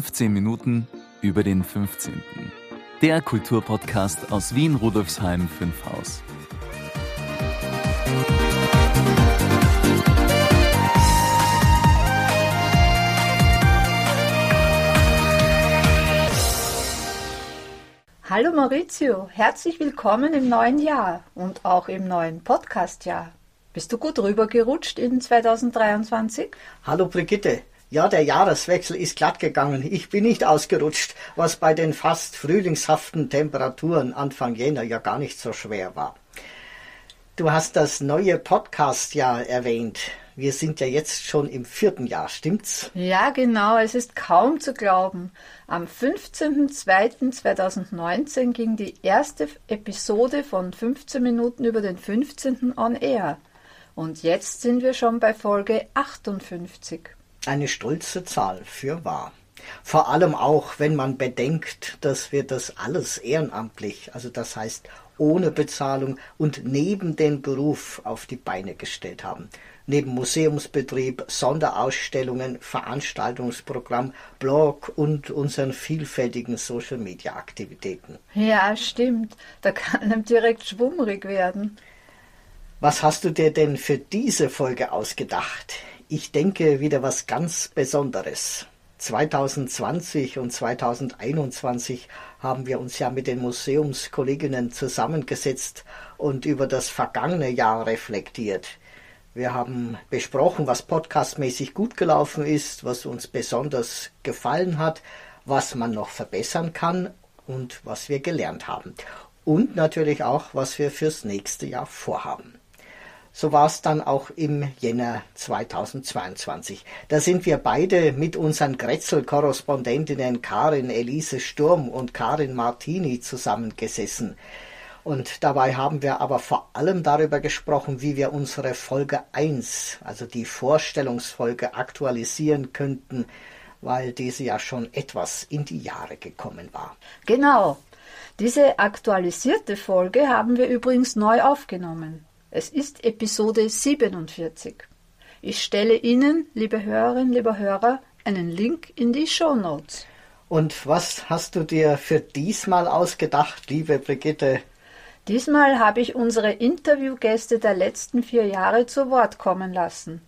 15 Minuten über den 15. Der Kulturpodcast aus Wien Rudolfsheim 5 Haus. Hallo Maurizio, herzlich willkommen im neuen Jahr und auch im neuen Podcastjahr. Bist du gut rübergerutscht in 2023? Hallo Brigitte. Ja, der Jahreswechsel ist glatt gegangen. Ich bin nicht ausgerutscht, was bei den fast frühlingshaften Temperaturen Anfang Jänner ja gar nicht so schwer war. Du hast das neue Podcastjahr erwähnt. Wir sind ja jetzt schon im vierten Jahr, stimmt's? Ja, genau. Es ist kaum zu glauben. Am 15.02.2019 ging die erste Episode von 15 Minuten über den 15. on air. Und jetzt sind wir schon bei Folge 58. Eine stolze Zahl für wahr. Vor allem auch, wenn man bedenkt, dass wir das alles ehrenamtlich, also das heißt ohne Bezahlung und neben den Beruf auf die Beine gestellt haben. Neben Museumsbetrieb, Sonderausstellungen, Veranstaltungsprogramm, Blog und unseren vielfältigen Social-Media-Aktivitäten. Ja, stimmt. Da kann einem direkt schwummrig werden. Was hast du dir denn für diese Folge ausgedacht? Ich denke wieder was ganz Besonderes. 2020 und 2021 haben wir uns ja mit den Museumskolleginnen zusammengesetzt und über das vergangene Jahr reflektiert. Wir haben besprochen, was podcastmäßig gut gelaufen ist, was uns besonders gefallen hat, was man noch verbessern kann und was wir gelernt haben. Und natürlich auch, was wir fürs nächste Jahr vorhaben. So war es dann auch im Jänner 2022. Da sind wir beide mit unseren Grätzl-Korrespondentinnen Karin Elise Sturm und Karin Martini zusammengesessen. Und dabei haben wir aber vor allem darüber gesprochen, wie wir unsere Folge 1, also die Vorstellungsfolge, aktualisieren könnten, weil diese ja schon etwas in die Jahre gekommen war. Genau. Diese aktualisierte Folge haben wir übrigens neu aufgenommen. Es ist Episode 47. Ich stelle Ihnen, liebe Hörerinnen, lieber Hörer, einen Link in die Show Notes. Und was hast du dir für diesmal ausgedacht, liebe Brigitte? Diesmal habe ich unsere Interviewgäste der letzten vier Jahre zu Wort kommen lassen.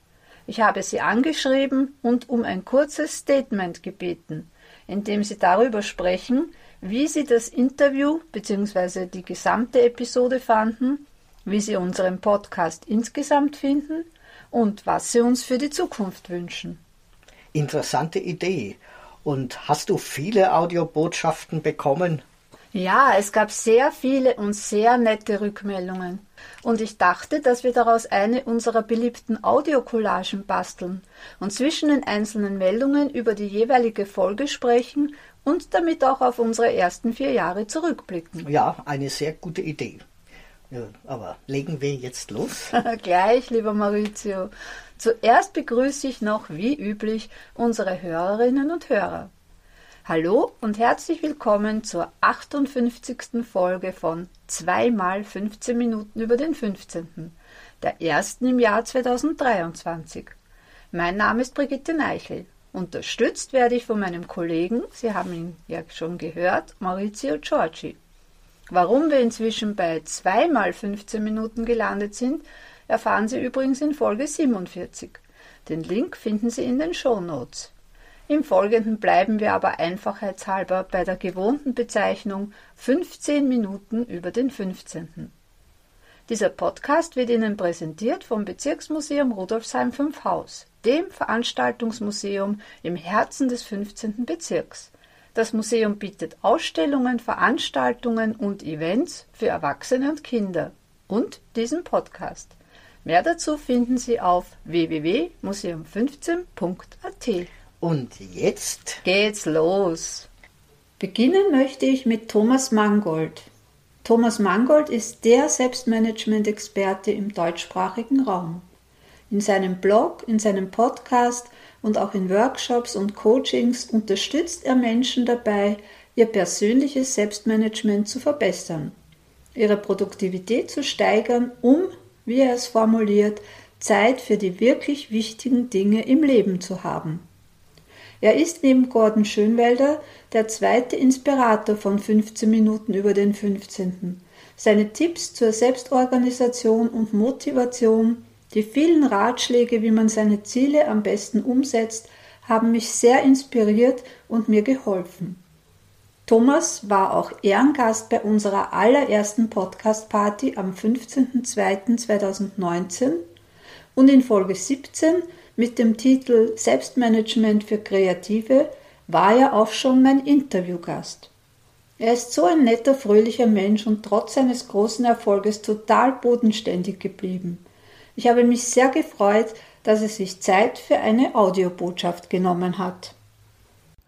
Ich habe sie angeschrieben und um ein kurzes Statement gebeten, in dem sie darüber sprechen, wie sie das Interview bzw. die gesamte Episode fanden wie Sie unseren Podcast insgesamt finden und was Sie uns für die Zukunft wünschen. Interessante Idee. Und hast du viele Audiobotschaften bekommen? Ja, es gab sehr viele und sehr nette Rückmeldungen. Und ich dachte, dass wir daraus eine unserer beliebten Audiocollagen basteln und zwischen den einzelnen Meldungen über die jeweilige Folge sprechen und damit auch auf unsere ersten vier Jahre zurückblicken. Ja, eine sehr gute Idee. Ja, aber legen wir jetzt los? Gleich, lieber Maurizio. Zuerst begrüße ich noch, wie üblich, unsere Hörerinnen und Hörer. Hallo und herzlich willkommen zur 58. Folge von 2 mal 15 Minuten über den 15., der ersten im Jahr 2023. Mein Name ist Brigitte Neichel. Unterstützt werde ich von meinem Kollegen, Sie haben ihn ja schon gehört, Maurizio Giorgi. Warum wir inzwischen bei zweimal 15 Minuten gelandet sind, erfahren Sie übrigens in Folge 47. Den Link finden Sie in den Show Notes. Im Folgenden bleiben wir aber einfachheitshalber bei der gewohnten Bezeichnung 15 Minuten über den 15. Dieser Podcast wird Ihnen präsentiert vom Bezirksmuseum Rudolfsheim 5 Haus, dem Veranstaltungsmuseum im Herzen des 15. Bezirks. Das Museum bietet Ausstellungen, Veranstaltungen und Events für Erwachsene und Kinder und diesen Podcast. Mehr dazu finden Sie auf www.museum15.at. Und jetzt geht's los. Beginnen möchte ich mit Thomas Mangold. Thomas Mangold ist der Selbstmanagement-Experte im deutschsprachigen Raum. In seinem Blog, in seinem Podcast und auch in Workshops und Coachings unterstützt er Menschen dabei, ihr persönliches Selbstmanagement zu verbessern, ihre Produktivität zu steigern, um, wie er es formuliert, Zeit für die wirklich wichtigen Dinge im Leben zu haben. Er ist neben Gordon Schönwelder der zweite Inspirator von 15 Minuten über den 15. Seine Tipps zur Selbstorganisation und Motivation, die vielen Ratschläge, wie man seine Ziele am besten umsetzt, haben mich sehr inspiriert und mir geholfen. Thomas war auch Ehrengast bei unserer allerersten Podcast-Party am 15.02.2019 und in Folge 17 mit dem Titel Selbstmanagement für Kreative war er auch schon mein Interviewgast. Er ist so ein netter, fröhlicher Mensch und trotz seines großen Erfolges total bodenständig geblieben. Ich habe mich sehr gefreut, dass er sich Zeit für eine Audiobotschaft genommen hat.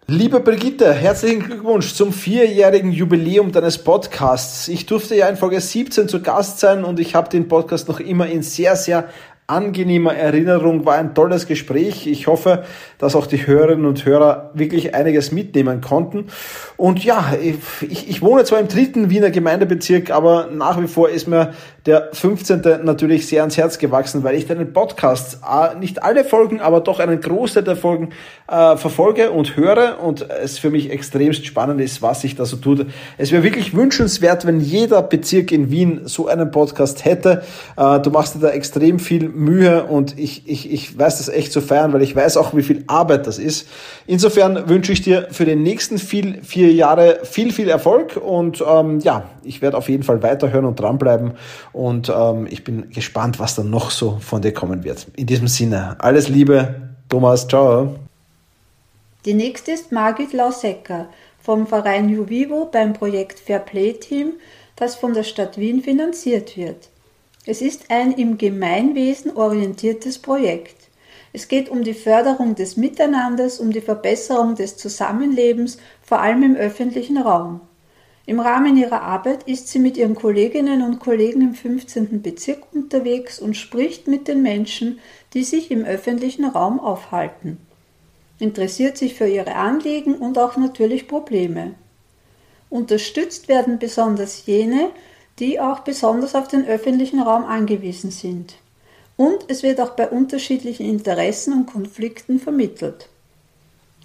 Liebe Brigitte, herzlichen Glückwunsch zum vierjährigen Jubiläum deines Podcasts. Ich durfte ja in Folge 17 zu Gast sein und ich habe den Podcast noch immer in sehr, sehr angenehmer Erinnerung, war ein tolles Gespräch. Ich hoffe, dass auch die Hörerinnen und Hörer wirklich einiges mitnehmen konnten. Und ja, ich, ich wohne zwar im dritten Wiener Gemeindebezirk, aber nach wie vor ist mir der 15. natürlich sehr ans Herz gewachsen, weil ich deinen Podcast, äh, nicht alle Folgen, aber doch einen Großteil der Folgen äh, verfolge und höre und es für mich extremst spannend ist, was sich da so tut. Es wäre wirklich wünschenswert, wenn jeder Bezirk in Wien so einen Podcast hätte. Äh, du machst dir da extrem viel Mühe und ich, ich, ich weiß das echt zu feiern, weil ich weiß auch, wie viel Arbeit das ist. Insofern wünsche ich dir für die nächsten viel, vier Jahre viel, viel Erfolg und ähm, ja, ich werde auf jeden Fall weiterhören und dranbleiben und ähm, ich bin gespannt, was dann noch so von dir kommen wird. In diesem Sinne, alles Liebe, Thomas, ciao. Die nächste ist Margit Lausecker vom Verein Juvivo beim Projekt Fair Play Team, das von der Stadt Wien finanziert wird. Es ist ein im Gemeinwesen orientiertes Projekt. Es geht um die Förderung des Miteinanders, um die Verbesserung des Zusammenlebens, vor allem im öffentlichen Raum. Im Rahmen ihrer Arbeit ist sie mit ihren Kolleginnen und Kollegen im 15. Bezirk unterwegs und spricht mit den Menschen, die sich im öffentlichen Raum aufhalten. Interessiert sich für ihre Anliegen und auch natürlich Probleme. Unterstützt werden besonders jene, die auch besonders auf den öffentlichen Raum angewiesen sind. Und es wird auch bei unterschiedlichen Interessen und Konflikten vermittelt.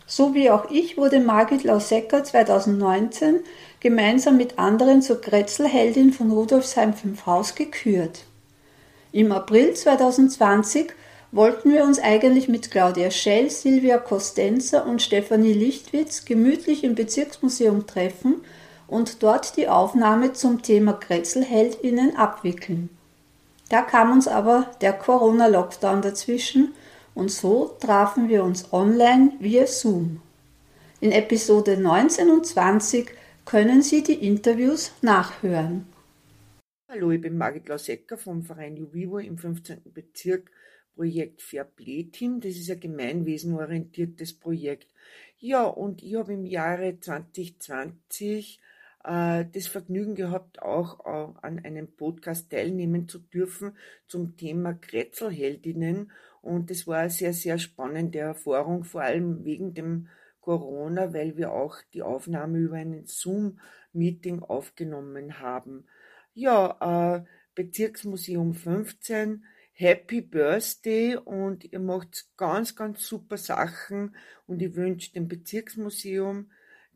So wie auch ich wurde Margit Lausecker 2019 gemeinsam mit anderen zur Kretzelheldin von Rudolfsheim 5 Haus gekürt. Im April 2020 wollten wir uns eigentlich mit Claudia Schell, Silvia Costenza und Stefanie Lichtwitz gemütlich im Bezirksmuseum treffen und dort die Aufnahme zum Thema Kretzelheldinnen abwickeln. Da kam uns aber der Corona-Lockdown dazwischen und so trafen wir uns online via Zoom. In Episode 19 und 20 können Sie die Interviews nachhören. Hallo, ich bin Margit Lausecker vom Verein Juvivo im 15. Bezirk Projekt Fair Play Team. Das ist ein gemeinwesenorientiertes Projekt. Ja, und ich habe im Jahre 2020 äh, das Vergnügen gehabt, auch äh, an einem Podcast teilnehmen zu dürfen zum Thema Kretzelheldinnen und das war eine sehr, sehr spannende Erfahrung, vor allem wegen dem Corona, weil wir auch die Aufnahme über einen Zoom-Meeting aufgenommen haben. Ja, äh, Bezirksmuseum 15, Happy Birthday und ihr macht ganz, ganz super Sachen und ich wünsche dem Bezirksmuseum,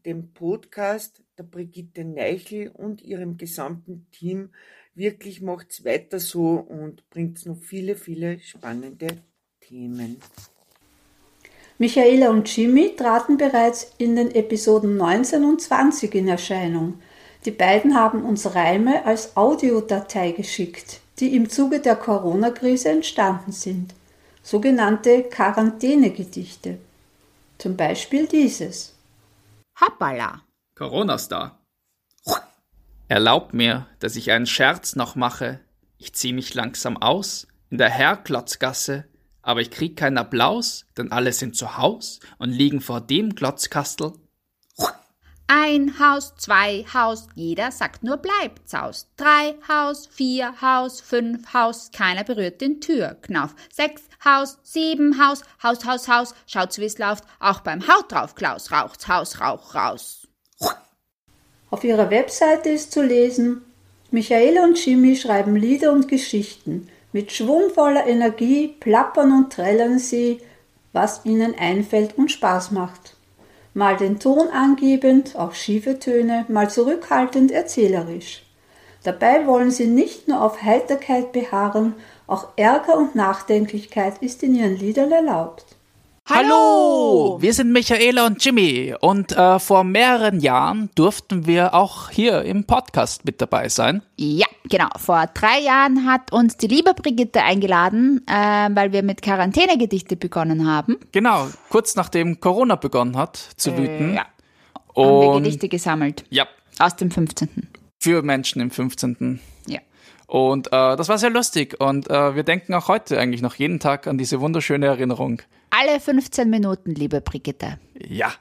dem Podcast, der Brigitte Neichel und ihrem gesamten Team wirklich macht's weiter so und bringt noch viele, viele spannende Themen. Michaela und Jimmy traten bereits in den Episoden 19 und 20 in Erscheinung. Die beiden haben uns Reime als Audiodatei geschickt, die im Zuge der Corona-Krise entstanden sind, sogenannte Quarantänegedichte. Zum Beispiel dieses. Hoppala! Corona-Star. Erlaubt mir, dass ich einen Scherz noch mache. Ich zieh mich langsam aus in der Herrklotzgasse aber ich krieg keinen Applaus, denn alle sind zu Haus und liegen vor dem Glotzkastel. Ein Haus, zwei Haus, jeder sagt nur bleibt's aus. Drei Haus, vier Haus, fünf Haus, keiner berührt den Türknauf. Sechs Haus, sieben Haus, Haus, Haus, Haus, schaut's wie's läuft, auch beim Haut drauf, Klaus, raucht's Haus, Rauch raus. Auf ihrer Webseite ist zu lesen, Michaela und Jimmy schreiben Lieder und Geschichten. Mit schwungvoller Energie plappern und trällern sie was ihnen einfällt und Spaß macht. Mal den Ton angebend, auch schiefe Töne, mal zurückhaltend erzählerisch. Dabei wollen sie nicht nur auf Heiterkeit beharren, auch Ärger und Nachdenklichkeit ist in ihren Liedern erlaubt. Hallo, wir sind Michaela und Jimmy und äh, vor mehreren Jahren durften wir auch hier im Podcast mit dabei sein. Ja, genau. Vor drei Jahren hat uns die liebe Brigitte eingeladen, äh, weil wir mit Quarantänegedichte begonnen haben. Genau, kurz nachdem Corona begonnen hat zu Äh, wüten. ja. Und Haben wir Gedichte gesammelt. ja, Aus dem 15. für Menschen im 15. Ja. Und äh, das war sehr lustig und äh, wir denken auch heute eigentlich noch jeden Tag an diese wunderschöne Erinnerung. Alle 15 Minuten, liebe Brigitte. Ja.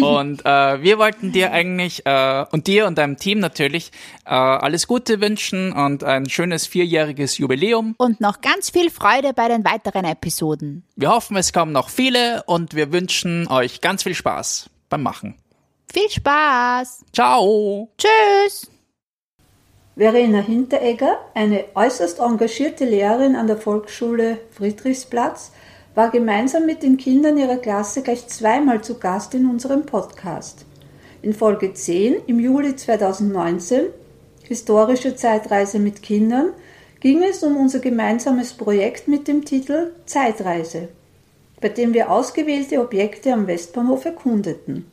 Und äh, wir wollten dir eigentlich äh, und dir und deinem Team natürlich äh, alles Gute wünschen und ein schönes vierjähriges Jubiläum. Und noch ganz viel Freude bei den weiteren Episoden. Wir hoffen, es kommen noch viele und wir wünschen euch ganz viel Spaß beim Machen. Viel Spaß. Ciao! Tschüss. Verena Hinteregger, eine äußerst engagierte Lehrerin an der Volksschule Friedrichsplatz, war gemeinsam mit den Kindern ihrer Klasse gleich zweimal zu Gast in unserem Podcast. In Folge 10 im Juli 2019, Historische Zeitreise mit Kindern, ging es um unser gemeinsames Projekt mit dem Titel Zeitreise, bei dem wir ausgewählte Objekte am Westbahnhof erkundeten.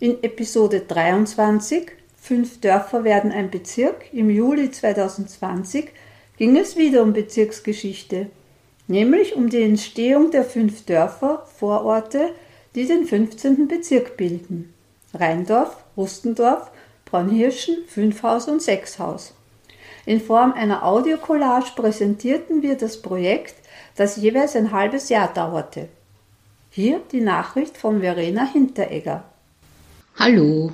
In Episode 23 Fünf Dörfer werden ein Bezirk im Juli 2020 ging es wieder um Bezirksgeschichte, nämlich um die Entstehung der fünf Dörfer, Vororte, die den 15. Bezirk bilden. Rheindorf, Rustendorf, Braunhirschen, Fünfhaus und Sechshaus. In Form einer Audiocollage präsentierten wir das Projekt, das jeweils ein halbes Jahr dauerte. Hier die Nachricht von Verena Hinteregger. Hallo,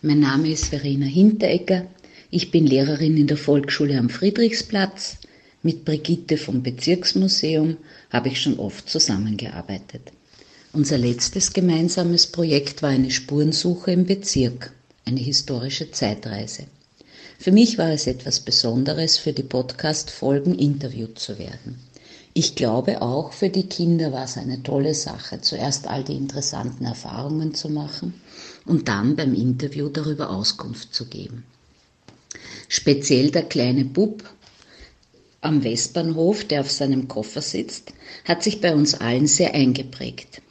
mein Name ist Verena Hinteregger. Ich bin Lehrerin in der Volksschule am Friedrichsplatz. Mit Brigitte vom Bezirksmuseum habe ich schon oft zusammengearbeitet. Unser letztes gemeinsames Projekt war eine Spurensuche im Bezirk, eine historische Zeitreise. Für mich war es etwas Besonderes, für die Podcast-Folgen interviewt zu werden. Ich glaube auch für die Kinder war es eine tolle Sache, zuerst all die interessanten Erfahrungen zu machen und dann beim Interview darüber Auskunft zu geben. Speziell der kleine Bub am Westbahnhof, der auf seinem Koffer sitzt, hat sich bei uns allen sehr eingeprägt.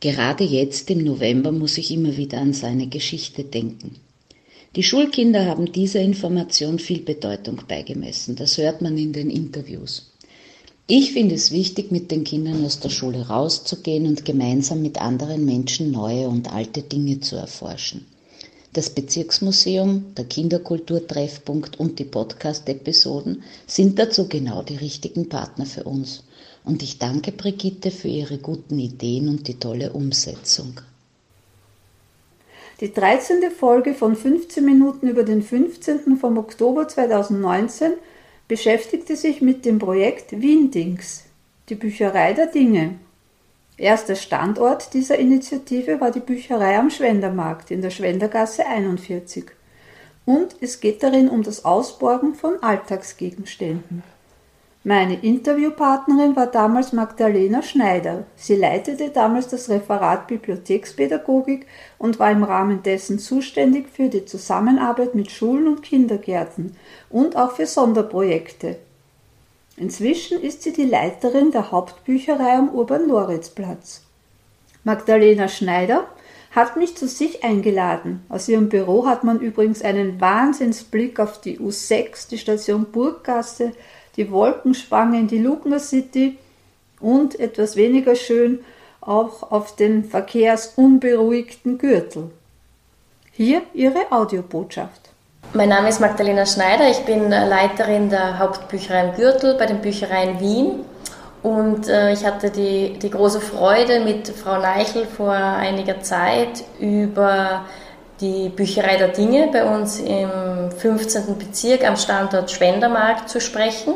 Gerade jetzt im November muss ich immer wieder an seine Geschichte denken. Die Schulkinder haben dieser Information viel Bedeutung beigemessen, das hört man in den Interviews. Ich finde es wichtig, mit den Kindern aus der Schule rauszugehen und gemeinsam mit anderen Menschen neue und alte Dinge zu erforschen. Das Bezirksmuseum, der Kinderkulturtreffpunkt und die Podcast-Episoden sind dazu genau die richtigen Partner für uns. Und ich danke Brigitte für ihre guten Ideen und die tolle Umsetzung. Die 13. Folge von 15 Minuten über den 15. vom Oktober 2019 beschäftigte sich mit dem Projekt Wien-Dings, die Bücherei der Dinge. Erster Standort dieser Initiative war die Bücherei am Schwendermarkt in der Schwendergasse 41. Und es geht darin um das Ausborgen von Alltagsgegenständen. Meine Interviewpartnerin war damals Magdalena Schneider. Sie leitete damals das Referat Bibliothekspädagogik und war im Rahmen dessen zuständig für die Zusammenarbeit mit Schulen und Kindergärten und auch für Sonderprojekte. Inzwischen ist sie die Leiterin der Hauptbücherei am Urban-Loritzplatz. Magdalena Schneider hat mich zu sich eingeladen. Aus ihrem Büro hat man übrigens einen Wahnsinnsblick auf die U6, die Station Burggasse, die Wolkenspange in die Lugner City und etwas weniger schön auch auf den verkehrsunberuhigten Gürtel. Hier ihre Audiobotschaft. Mein Name ist Magdalena Schneider, ich bin Leiterin der Hauptbücherei im Gürtel bei den Büchereien Wien und äh, ich hatte die, die große Freude mit Frau Neichel vor einiger Zeit über die Bücherei der Dinge bei uns im 15. Bezirk am Standort Schwendermarkt zu sprechen.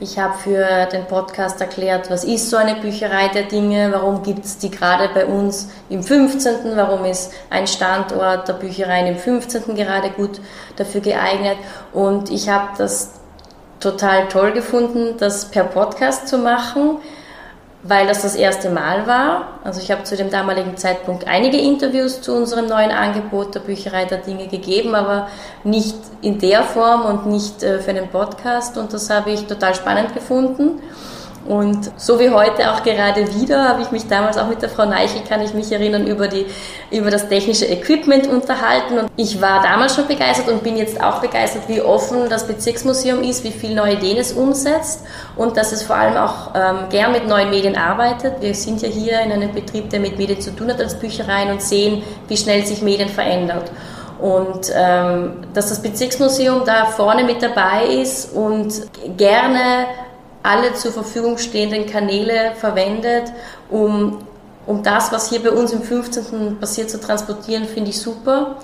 Ich habe für den Podcast erklärt, was ist so eine Bücherei der Dinge, warum gibt es die gerade bei uns im 15., warum ist ein Standort der Büchereien im 15. gerade gut dafür geeignet. Und ich habe das total toll gefunden, das per Podcast zu machen. Weil das das erste Mal war. Also ich habe zu dem damaligen Zeitpunkt einige Interviews zu unserem neuen Angebot der Bücherei der Dinge gegeben, aber nicht in der Form und nicht äh, für einen Podcast und das habe ich total spannend gefunden. Und so wie heute auch gerade wieder, habe ich mich damals auch mit der Frau Neichel, kann ich mich erinnern, über, die, über das technische Equipment unterhalten. Und ich war damals schon begeistert und bin jetzt auch begeistert, wie offen das Bezirksmuseum ist, wie viele neue Ideen es umsetzt und dass es vor allem auch ähm, gern mit neuen Medien arbeitet. Wir sind ja hier in einem Betrieb, der mit Medien zu tun hat als Büchereien und sehen, wie schnell sich Medien verändert. Und ähm, dass das Bezirksmuseum da vorne mit dabei ist und gerne alle zur Verfügung stehenden Kanäle verwendet, um, um das, was hier bei uns im 15. passiert, zu transportieren, finde ich super.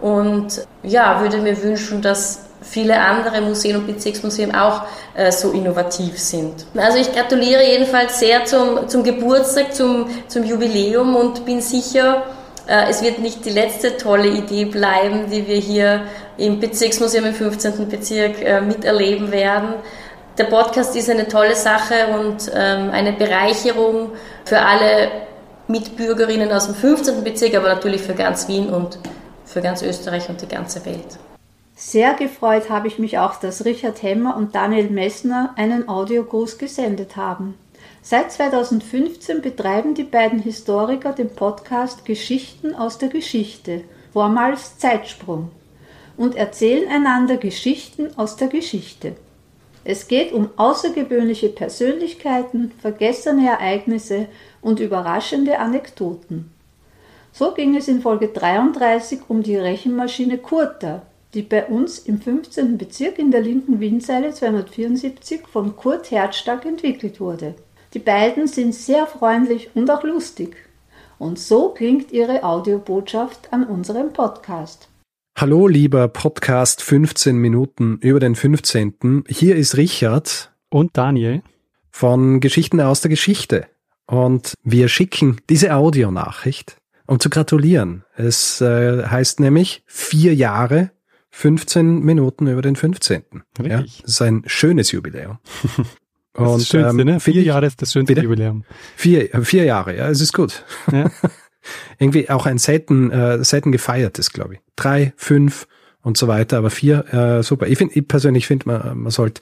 Und ja, würde mir wünschen, dass viele andere Museen und Bezirksmuseen auch äh, so innovativ sind. Also ich gratuliere jedenfalls sehr zum, zum Geburtstag, zum, zum Jubiläum und bin sicher, äh, es wird nicht die letzte tolle Idee bleiben, die wir hier im Bezirksmuseum im 15. Bezirk äh, miterleben werden. Der Podcast ist eine tolle Sache und ähm, eine Bereicherung für alle Mitbürgerinnen aus dem 15. Bezirk, aber natürlich für ganz Wien und für ganz Österreich und die ganze Welt. Sehr gefreut habe ich mich auch, dass Richard Hemmer und Daniel Messner einen Audiogruß gesendet haben. Seit 2015 betreiben die beiden Historiker den Podcast Geschichten aus der Geschichte, vormals Zeitsprung, und erzählen einander Geschichten aus der Geschichte. Es geht um außergewöhnliche Persönlichkeiten, vergessene Ereignisse und überraschende Anekdoten. So ging es in Folge 33 um die Rechenmaschine Kurta, die bei uns im 15. Bezirk in der linken Windseile 274 von Kurt Herzstark entwickelt wurde. Die beiden sind sehr freundlich und auch lustig. Und so klingt ihre Audiobotschaft an unserem Podcast. Hallo, lieber Podcast 15 Minuten über den 15. Hier ist Richard und Daniel von Geschichten aus der Geschichte. Und wir schicken diese Audionachricht, um zu gratulieren. Es äh, heißt nämlich vier Jahre, 15 Minuten über den 15. Richtig. Ja, das ist ein schönes Jubiläum. Das und, ist das Schönste, ähm, ne? Vier Jahre ist das schönste bitte? Jubiläum. Vier, vier Jahre, ja, es ist gut. Ja. irgendwie auch ein selten, äh, selten gefeiertes, glaube ich. Drei, fünf und so weiter, aber vier, äh, super. Ich finde, ich persönlich finde, man, man sollte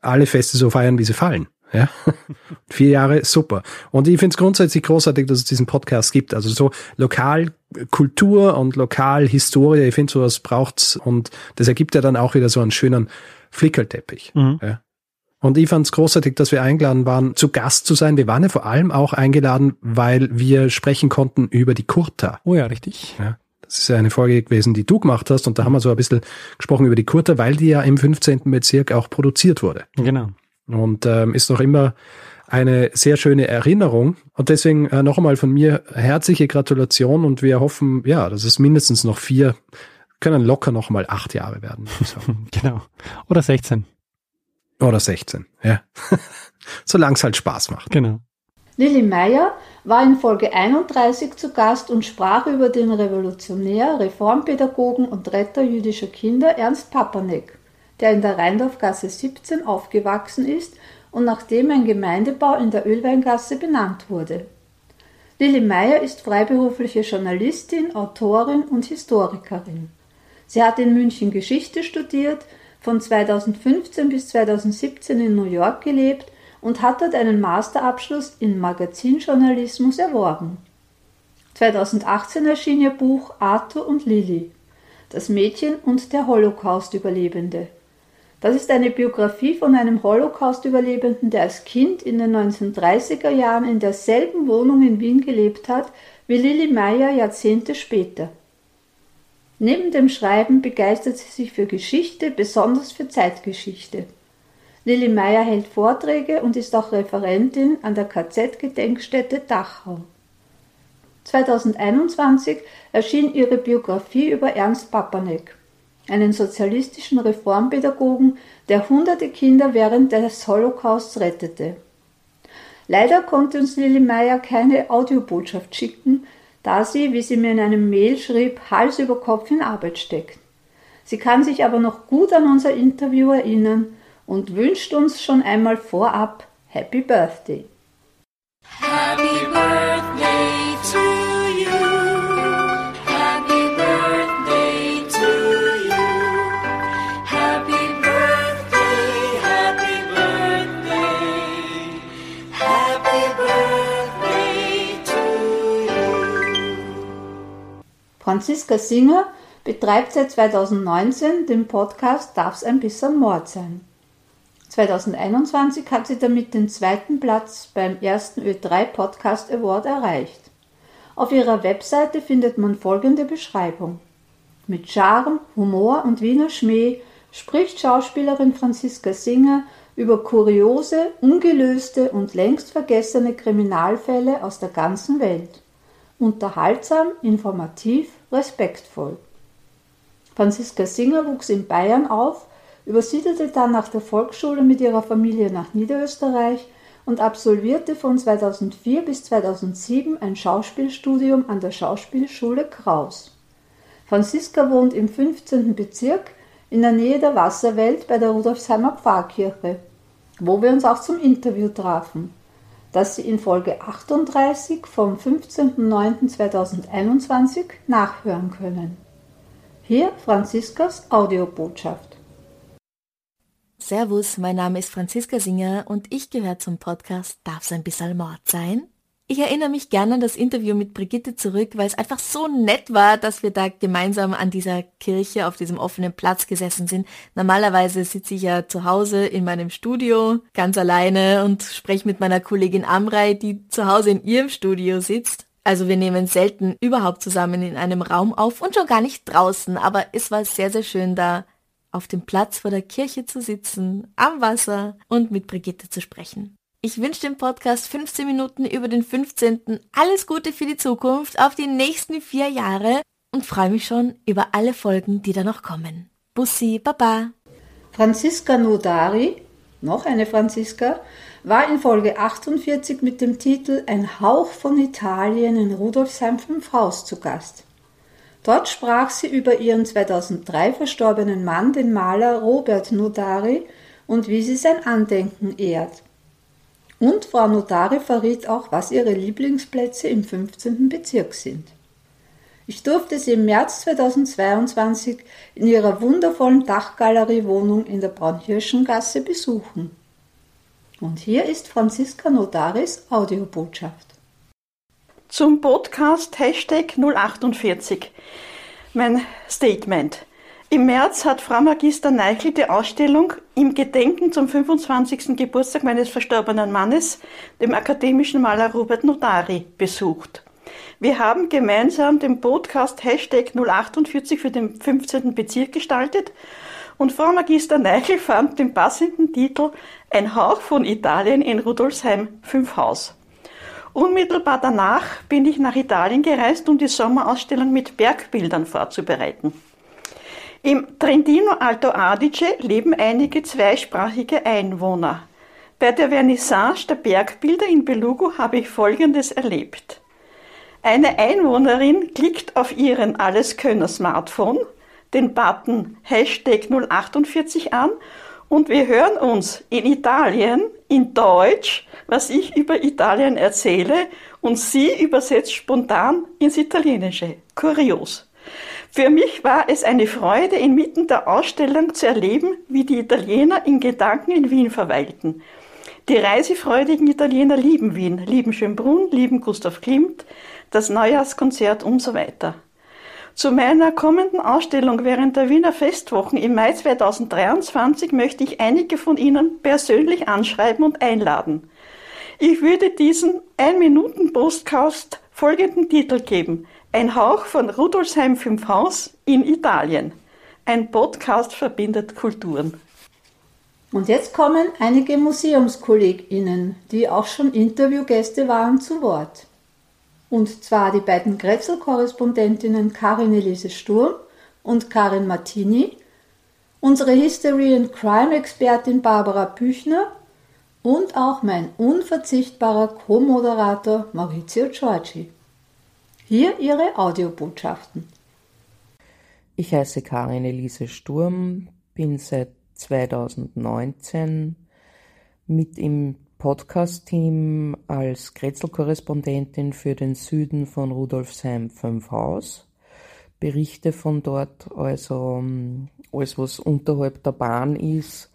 alle Feste so feiern, wie sie fallen. Ja, vier Jahre, super. Und ich finde es grundsätzlich großartig, dass es diesen Podcast gibt. Also so Lokalkultur und Lokalhistorie, ich finde, sowas braucht's und das ergibt ja dann auch wieder so einen schönen Flickerteppich. Mhm. Ja. Und ich fand es großartig, dass wir eingeladen waren, zu Gast zu sein. Wir waren ja vor allem auch eingeladen, weil wir sprechen konnten über die Kurta. Oh ja, richtig. Ja, das ist ja eine Folge gewesen, die du gemacht hast. Und da haben wir so ein bisschen gesprochen über die Kurta, weil die ja im 15. Bezirk auch produziert wurde. Genau. Und ähm, ist noch immer eine sehr schöne Erinnerung. Und deswegen äh, noch einmal von mir herzliche Gratulation und wir hoffen, ja, dass es mindestens noch vier, können locker noch mal acht Jahre werden. genau. Oder 16. Oder 16, ja. Solange es halt Spaß macht. Genau. Lilly Meyer war in Folge 31 zu Gast und sprach über den Revolutionär, Reformpädagogen und Retter jüdischer Kinder Ernst Papanek, der in der Rheindorfgasse 17 aufgewachsen ist und nachdem ein Gemeindebau in der Ölweingasse benannt wurde. Lilly Meyer ist freiberufliche Journalistin, Autorin und Historikerin. Sie hat in München Geschichte studiert, von 2015 bis 2017 in New York gelebt und hat dort einen Masterabschluss in Magazinjournalismus erworben. 2018 erschien ihr Buch Arthur und Lilly, das Mädchen und der Holocaust-Überlebende. Das ist eine Biografie von einem Holocaust-Überlebenden, der als Kind in den 1930er Jahren in derselben Wohnung in Wien gelebt hat wie Lilly Meyer Jahrzehnte später. Neben dem Schreiben begeistert sie sich für Geschichte, besonders für Zeitgeschichte. Lilly Meyer hält Vorträge und ist auch Referentin an der KZ-Gedenkstätte Dachau. 2021 erschien ihre Biografie über Ernst Papanek, einen sozialistischen Reformpädagogen, der hunderte Kinder während des Holocausts rettete. Leider konnte uns Lilly Meyer keine Audiobotschaft schicken, da sie, wie sie mir in einem Mail schrieb, Hals über Kopf in Arbeit steckt. Sie kann sich aber noch gut an unser Interview erinnern und wünscht uns schon einmal vorab Happy Birthday. Happy birthday Franziska Singer betreibt seit 2019 den Podcast Darf's ein bisschen Mord sein. 2021 hat sie damit den zweiten Platz beim ersten Ö3 Podcast Award erreicht. Auf ihrer Webseite findet man folgende Beschreibung. Mit Charme, Humor und Wiener Schmäh spricht Schauspielerin Franziska Singer über kuriose, ungelöste und längst vergessene Kriminalfälle aus der ganzen Welt. Unterhaltsam, informativ, respektvoll. Franziska Singer wuchs in Bayern auf übersiedelte dann nach der Volksschule mit ihrer Familie nach Niederösterreich und absolvierte von 2004 bis 2007 ein Schauspielstudium an der Schauspielschule Kraus. Franziska wohnt im 15. Bezirk in der Nähe der Wasserwelt bei der Rudolfsheimer Pfarrkirche, wo wir uns auch zum Interview trafen, das Sie in Folge 38 vom 15.09.2021 nachhören können. Hier Franziskas Audiobotschaft. Servus, mein Name ist Franziska Singer und ich gehöre zum Podcast Darf's ein bisschen Mord sein? Ich erinnere mich gerne an das Interview mit Brigitte zurück, weil es einfach so nett war, dass wir da gemeinsam an dieser Kirche auf diesem offenen Platz gesessen sind. Normalerweise sitze ich ja zu Hause in meinem Studio ganz alleine und spreche mit meiner Kollegin Amrei, die zu Hause in ihrem Studio sitzt. Also wir nehmen selten überhaupt zusammen in einem Raum auf und schon gar nicht draußen, aber es war sehr, sehr schön da auf dem Platz vor der Kirche zu sitzen, am Wasser und mit Brigitte zu sprechen. Ich wünsche dem Podcast 15 Minuten über den 15. alles Gute für die Zukunft, auf die nächsten vier Jahre und freue mich schon über alle Folgen, die da noch kommen. Bussi, Baba. Franziska Nodari, noch eine Franziska, war in Folge 48 mit dem Titel Ein Hauch von Italien in Rudolfsheim 5 Haus zu Gast. Dort sprach sie über ihren 2003 verstorbenen Mann, den Maler Robert Nodari, und wie sie sein Andenken ehrt. Und Frau Nodari verriet auch, was ihre Lieblingsplätze im 15. Bezirk sind. Ich durfte sie im März 2022 in ihrer wundervollen Dachgaleriewohnung in der Braunhirschengasse besuchen. Und hier ist Franziska Nodaris Audiobotschaft zum Podcast Hashtag 048. Mein Statement. Im März hat Frau Magister Neichel die Ausstellung im Gedenken zum 25. Geburtstag meines verstorbenen Mannes, dem akademischen Maler Robert Notari, besucht. Wir haben gemeinsam den Podcast Hashtag 048 für den 15. Bezirk gestaltet und Frau Magister Neichel fand den passenden Titel Ein Hauch von Italien in Rudolfsheim 5 Haus. Unmittelbar danach bin ich nach Italien gereist, um die Sommerausstellung mit Bergbildern vorzubereiten. Im Trentino Alto Adige leben einige zweisprachige Einwohner. Bei der Vernissage der Bergbilder in Belugo habe ich Folgendes erlebt. Eine Einwohnerin klickt auf ihren Alleskönner-Smartphone den Button Hashtag 048 an und wir hören uns in Italien in Deutsch, was ich über Italien erzähle, und sie übersetzt spontan ins Italienische. Kurios. Für mich war es eine Freude, inmitten der Ausstellung zu erleben, wie die Italiener in Gedanken in Wien verweilten. Die reisefreudigen Italiener lieben Wien, lieben Schönbrunn, lieben Gustav Klimt, das Neujahrskonzert und so weiter. Zu meiner kommenden Ausstellung während der Wiener Festwochen im Mai 2023 möchte ich einige von Ihnen persönlich anschreiben und einladen. Ich würde diesen 1-Minuten-Postcast folgenden Titel geben. Ein Hauch von Rudolfsheim 5 Haus in Italien. Ein Podcast verbindet Kulturen. Und jetzt kommen einige MuseumskollegInnen, die auch schon Interviewgäste waren, zu Wort. Und zwar die beiden Grätzl-Korrespondentinnen Karin Elise Sturm und Karin Martini, unsere History and Crime-Expertin Barbara Büchner und auch mein unverzichtbarer Co-Moderator Maurizio Giorgi. Hier ihre Audiobotschaften. Ich heiße Karin Elise Sturm, bin seit 2019 mit im Podcast-Team als Kretzel-Korrespondentin für den Süden von Rudolfsheim 5 Haus. Berichte von dort, also ähm, alles, was unterhalb der Bahn ist,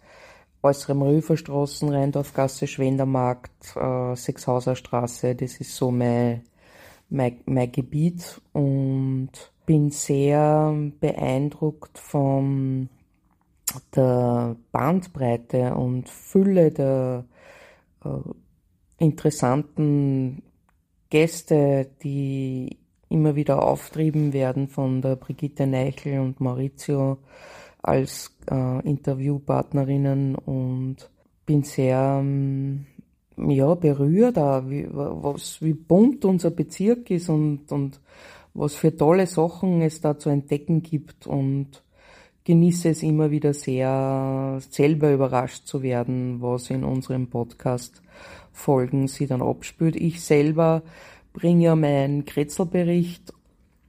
äußere Röferstraßen, Rheindorfgasse, Schwendermarkt, äh, Sechshauser Straße, das ist so mein, mein, Gebiet und bin sehr beeindruckt von der Bandbreite und Fülle der äh, interessanten Gäste, die immer wieder auftrieben werden von der Brigitte Neichel und Maurizio als äh, Interviewpartnerinnen und bin sehr ähm, ja, berührt, auch, wie, was, wie bunt unser Bezirk ist und, und was für tolle Sachen es da zu entdecken gibt und genieße es immer wieder sehr, selber überrascht zu werden, was in unserem Podcast Folgen sie dann abspült. Ich selber bringe ja meinen Kretzelbericht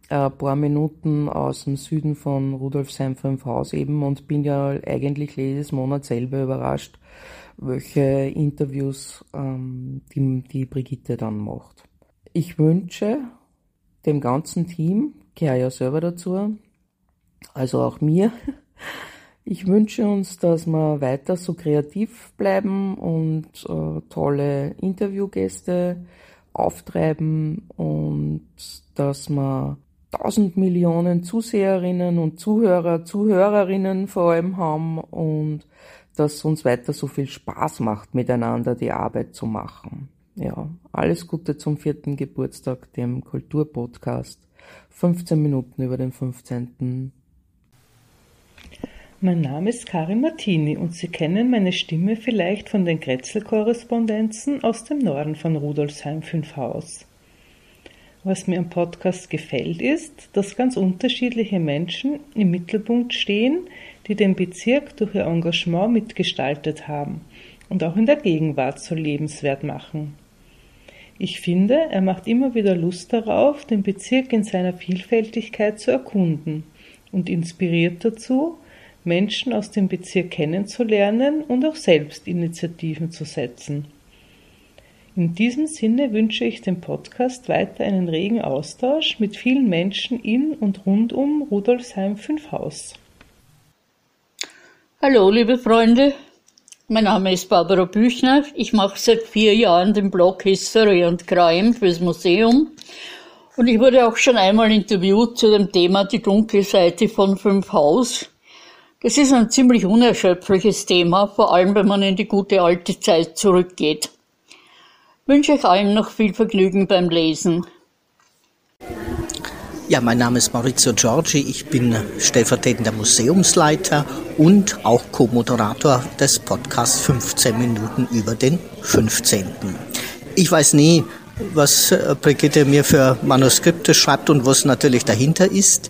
ein paar Minuten aus dem Süden von Rudolfsheim 5 Haus eben und bin ja eigentlich jedes Monat selber überrascht, welche Interviews ähm, die, die Brigitte dann macht. Ich wünsche dem ganzen Team, gehöre ja selber dazu, also auch mir, ich wünsche uns, dass wir weiter so kreativ bleiben und äh, tolle Interviewgäste auftreiben und dass wir tausend Millionen Zuseherinnen und Zuhörer, Zuhörerinnen vor allem haben und dass uns weiter so viel Spaß macht, miteinander die Arbeit zu machen. Ja, alles Gute zum vierten Geburtstag, dem Kulturpodcast. 15 Minuten über den 15. Mein Name ist Karin Martini und Sie kennen meine Stimme vielleicht von den Kretzel-Korrespondenzen aus dem Norden von Rudolfsheim 5 Haus. Was mir am Podcast gefällt, ist, dass ganz unterschiedliche Menschen im Mittelpunkt stehen, die den Bezirk durch ihr Engagement mitgestaltet haben und auch in der Gegenwart so lebenswert machen. Ich finde, er macht immer wieder Lust darauf, den Bezirk in seiner Vielfältigkeit zu erkunden und inspiriert dazu, Menschen aus dem Bezirk kennenzulernen und auch selbst Initiativen zu setzen. In diesem Sinne wünsche ich dem Podcast weiter einen regen Austausch mit vielen Menschen in und rund um Rudolfsheim 5 Haus. Hallo, liebe Freunde. Mein Name ist Barbara Büchner. Ich mache seit vier Jahren den Blog History and Crime fürs Museum. Und ich wurde auch schon einmal interviewt zu dem Thema die dunkle Seite von Fünf Haus. Das ist ein ziemlich unerschöpfliches Thema, vor allem wenn man in die gute alte Zeit zurückgeht. Ich wünsche euch allen noch viel Vergnügen beim Lesen. Ja, mein Name ist Maurizio Giorgi, ich bin stellvertretender Museumsleiter und auch Co-Moderator des Podcasts 15 Minuten über den 15. Ich weiß nie, was äh, Brigitte mir für Manuskripte schreibt und was natürlich dahinter ist.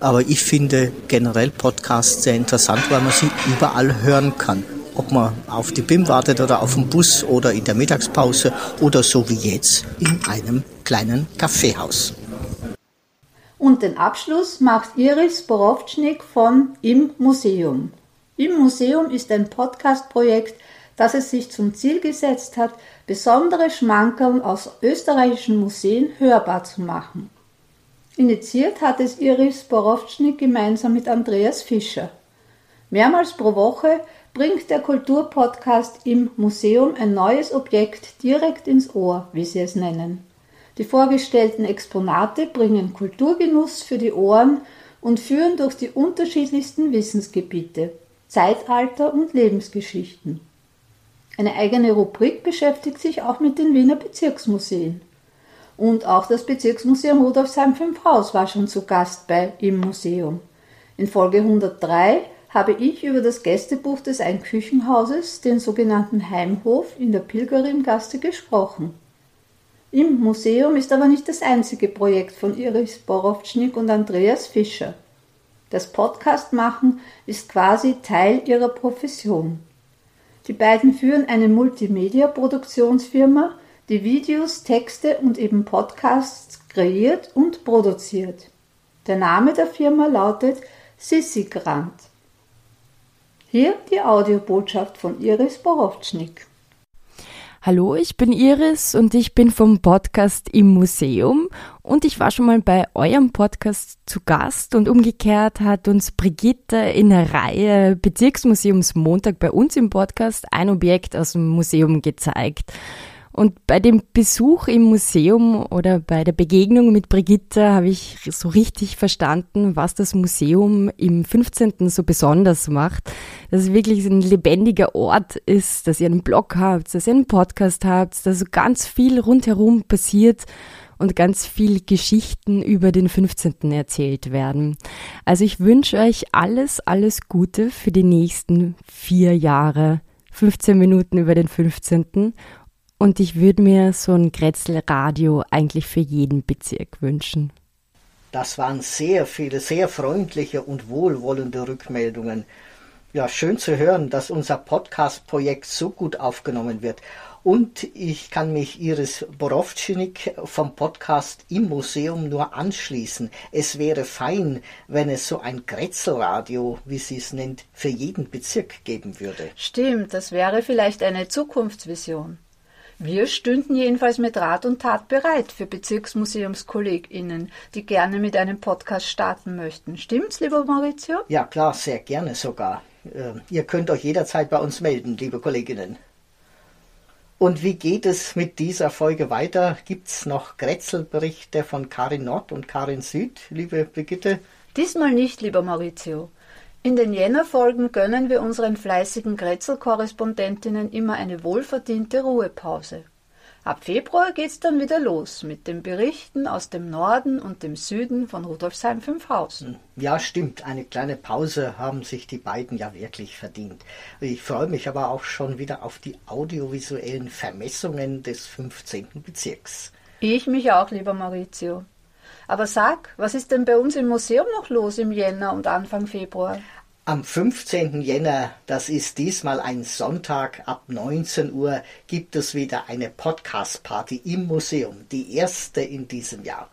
Aber ich finde generell Podcasts sehr interessant, weil man sie überall hören kann. Ob man auf die BIM wartet oder auf dem Bus oder in der Mittagspause oder so wie jetzt in einem kleinen Kaffeehaus. Und den Abschluss macht Iris Borowtschnik von Im Museum. Im Museum ist ein Podcast-Projekt, das es sich zum Ziel gesetzt hat, besondere Schmankerl aus österreichischen Museen hörbar zu machen. Initiiert hat es Iris Borowtschnik gemeinsam mit Andreas Fischer. Mehrmals pro Woche bringt der Kulturpodcast im Museum ein neues Objekt direkt ins Ohr, wie sie es nennen. Die vorgestellten Exponate bringen Kulturgenuss für die Ohren und führen durch die unterschiedlichsten Wissensgebiete, Zeitalter und Lebensgeschichten. Eine eigene Rubrik beschäftigt sich auch mit den Wiener Bezirksmuseen. Und auch das Bezirksmuseum Rudolfsheim 5 Haus war schon zu Gast bei Im Museum. In Folge 103 habe ich über das Gästebuch des Einküchenhauses, den sogenannten Heimhof in der Pilgerimgasse, gesprochen. Im Museum ist aber nicht das einzige Projekt von Iris Borowtschnik und Andreas Fischer. Das Podcast machen ist quasi Teil ihrer Profession. Die beiden führen eine Multimedia-Produktionsfirma, die Videos, Texte und eben Podcasts kreiert und produziert. Der Name der Firma lautet Sissi Grant. Hier die Audiobotschaft von Iris Borowtschnik. Hallo, ich bin Iris und ich bin vom Podcast im Museum und ich war schon mal bei eurem Podcast zu Gast und umgekehrt hat uns Brigitte in der Reihe Bezirksmuseums Montag bei uns im Podcast ein Objekt aus dem Museum gezeigt. Und bei dem Besuch im Museum oder bei der Begegnung mit Brigitte habe ich so richtig verstanden, was das Museum im 15. so besonders macht. Dass es wirklich ein lebendiger Ort ist, dass ihr einen Blog habt, dass ihr einen Podcast habt, dass so ganz viel rundherum passiert und ganz viel Geschichten über den 15. erzählt werden. Also ich wünsche euch alles, alles Gute für die nächsten vier Jahre. 15 Minuten über den 15. Und ich würde mir so ein Grätzl-Radio eigentlich für jeden Bezirk wünschen. Das waren sehr viele, sehr freundliche und wohlwollende Rückmeldungen. Ja, schön zu hören, dass unser Podcast-Projekt so gut aufgenommen wird. Und ich kann mich Iris Borowczynik vom Podcast im Museum nur anschließen. Es wäre fein, wenn es so ein Grätzelradio, wie sie es nennt, für jeden Bezirk geben würde. Stimmt, das wäre vielleicht eine Zukunftsvision. Wir stünden jedenfalls mit Rat und Tat bereit für BezirksmuseumskollegInnen, die gerne mit einem Podcast starten möchten. Stimmt's, lieber Maurizio? Ja, klar, sehr gerne sogar. Äh, ihr könnt euch jederzeit bei uns melden, liebe Kolleginnen. Und wie geht es mit dieser Folge weiter? Gibt's noch Grätzelberichte von Karin Nord und Karin Süd, liebe Brigitte? Diesmal nicht, lieber Maurizio. In den Jännerfolgen gönnen wir unseren fleißigen Grätzl-Korrespondentinnen immer eine wohlverdiente Ruhepause. Ab Februar geht's dann wieder los mit den Berichten aus dem Norden und dem Süden von Rudolfsheim 5 Haus. Ja, stimmt. Eine kleine Pause haben sich die beiden ja wirklich verdient. Ich freue mich aber auch schon wieder auf die audiovisuellen Vermessungen des 15. Bezirks. Ich mich auch, lieber Maurizio. Aber sag, was ist denn bei uns im Museum noch los im Jänner und Anfang Februar? Am 15. Jänner, das ist diesmal ein Sonntag ab 19 Uhr, gibt es wieder eine Podcast-Party im Museum, die erste in diesem Jahr.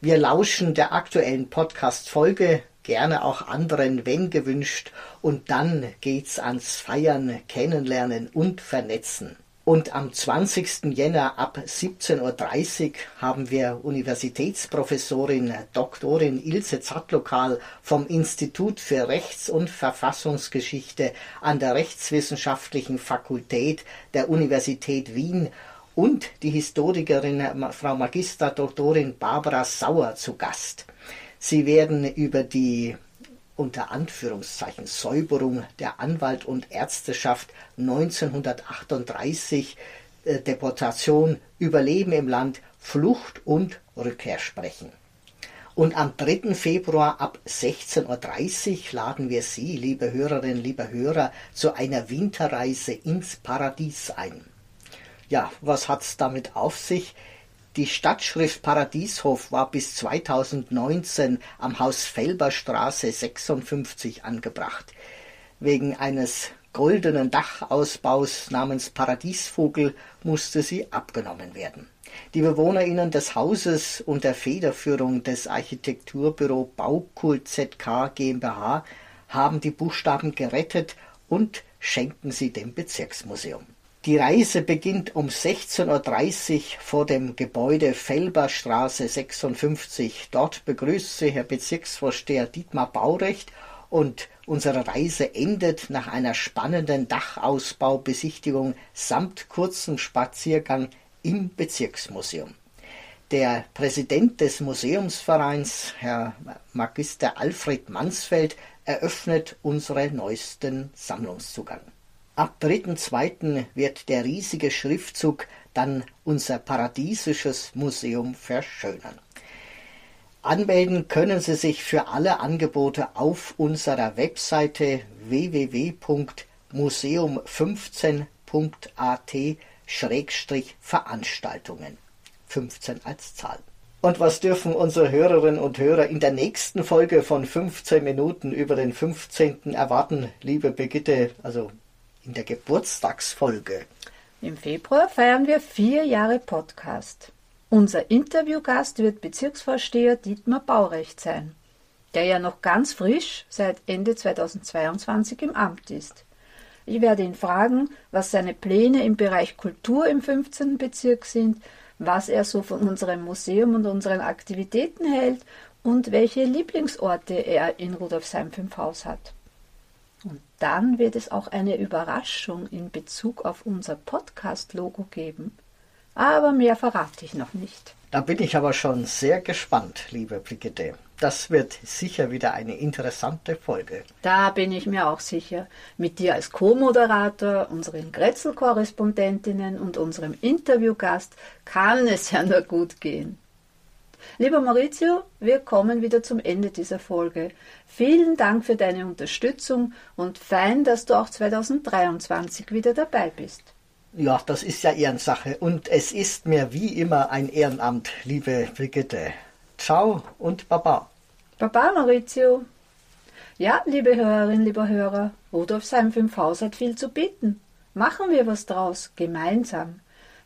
Wir lauschen der aktuellen Podcast-Folge, gerne auch anderen, wenn gewünscht, und dann geht's ans Feiern, Kennenlernen und Vernetzen. Und am 20. Jänner ab 17.30 Uhr haben wir Universitätsprofessorin Doktorin Ilse Zattlokal vom Institut für Rechts- und Verfassungsgeschichte an der Rechtswissenschaftlichen Fakultät der Universität Wien und die Historikerin Frau Magister Doktorin Barbara Sauer zu Gast. Sie werden über die unter Anführungszeichen Säuberung der Anwalt und Ärzteschaft 1938, äh, Deportation, Überleben im Land, Flucht und Rückkehr sprechen. Und am 3. Februar ab 16.30 Uhr laden wir Sie, liebe Hörerinnen, liebe Hörer, zu einer Winterreise ins Paradies ein. Ja, was hat's damit auf sich? Die Stadtschrift Paradieshof war bis 2019 am Haus Felberstraße 56 angebracht. Wegen eines goldenen Dachausbaus namens Paradiesvogel musste sie abgenommen werden. Die BewohnerInnen des Hauses unter Federführung des Architekturbüro Baukult ZK GmbH haben die Buchstaben gerettet und schenken sie dem Bezirksmuseum. Die Reise beginnt um 16.30 Uhr vor dem Gebäude Felberstraße 56. Dort begrüßt Sie Herr Bezirksvorsteher Dietmar Baurecht und unsere Reise endet nach einer spannenden Dachausbaubesichtigung samt kurzem Spaziergang im Bezirksmuseum. Der Präsident des Museumsvereins, Herr Magister Alfred Mansfeld, eröffnet unseren neuesten Sammlungszugang. Ab 3.2. wird der riesige Schriftzug dann unser paradiesisches Museum verschönern. Anmelden können Sie sich für alle Angebote auf unserer Webseite www.museum15.at-veranstaltungen. 15 als Zahl. Und was dürfen unsere Hörerinnen und Hörer in der nächsten Folge von 15 Minuten über den 15. erwarten, liebe Brigitte, also in der Geburtstagsfolge. Im Februar feiern wir vier Jahre Podcast. Unser Interviewgast wird Bezirksvorsteher Dietmar Baurecht sein, der ja noch ganz frisch seit Ende 2022 im Amt ist. Ich werde ihn fragen, was seine Pläne im Bereich Kultur im 15. Bezirk sind, was er so von unserem Museum und unseren Aktivitäten hält und welche Lieblingsorte er in Rudolfsheim 5 Haus hat. Und dann wird es auch eine Überraschung in Bezug auf unser Podcast-Logo geben. Aber mehr verrate ich noch nicht. Da bin ich aber schon sehr gespannt, liebe Brigitte. Das wird sicher wieder eine interessante Folge. Da bin ich mir auch sicher. Mit dir als Co-Moderator, unseren Grätzl-Korrespondentinnen und unserem Interviewgast kann es ja nur gut gehen. Lieber Maurizio, wir kommen wieder zum Ende dieser Folge. Vielen Dank für deine Unterstützung und fein, dass du auch 2023 wieder dabei bist. Ja, das ist ja Ehrensache und es ist mir wie immer ein Ehrenamt, liebe Brigitte. Ciao und Baba. Baba, Maurizio. Ja, liebe Hörerinnen, lieber Hörer, Rudolfsheim 5 Haus hat viel zu bieten. Machen wir was draus, gemeinsam.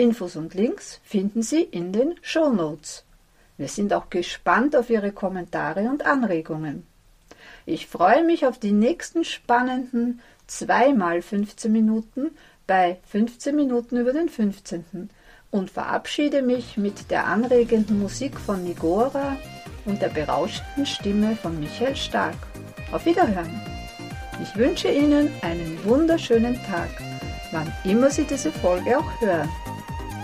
Infos und Links finden Sie in den Show Notes. Wir sind auch gespannt auf Ihre Kommentare und Anregungen. Ich freue mich auf die nächsten spannenden zweimal 15 Minuten bei 15 Minuten über den 15. und verabschiede mich mit der anregenden Musik von Nigora und der berauschenden Stimme von Michael Stark. Auf Wiederhören! Ich wünsche Ihnen einen wunderschönen Tag, wann immer Sie diese Folge auch hören.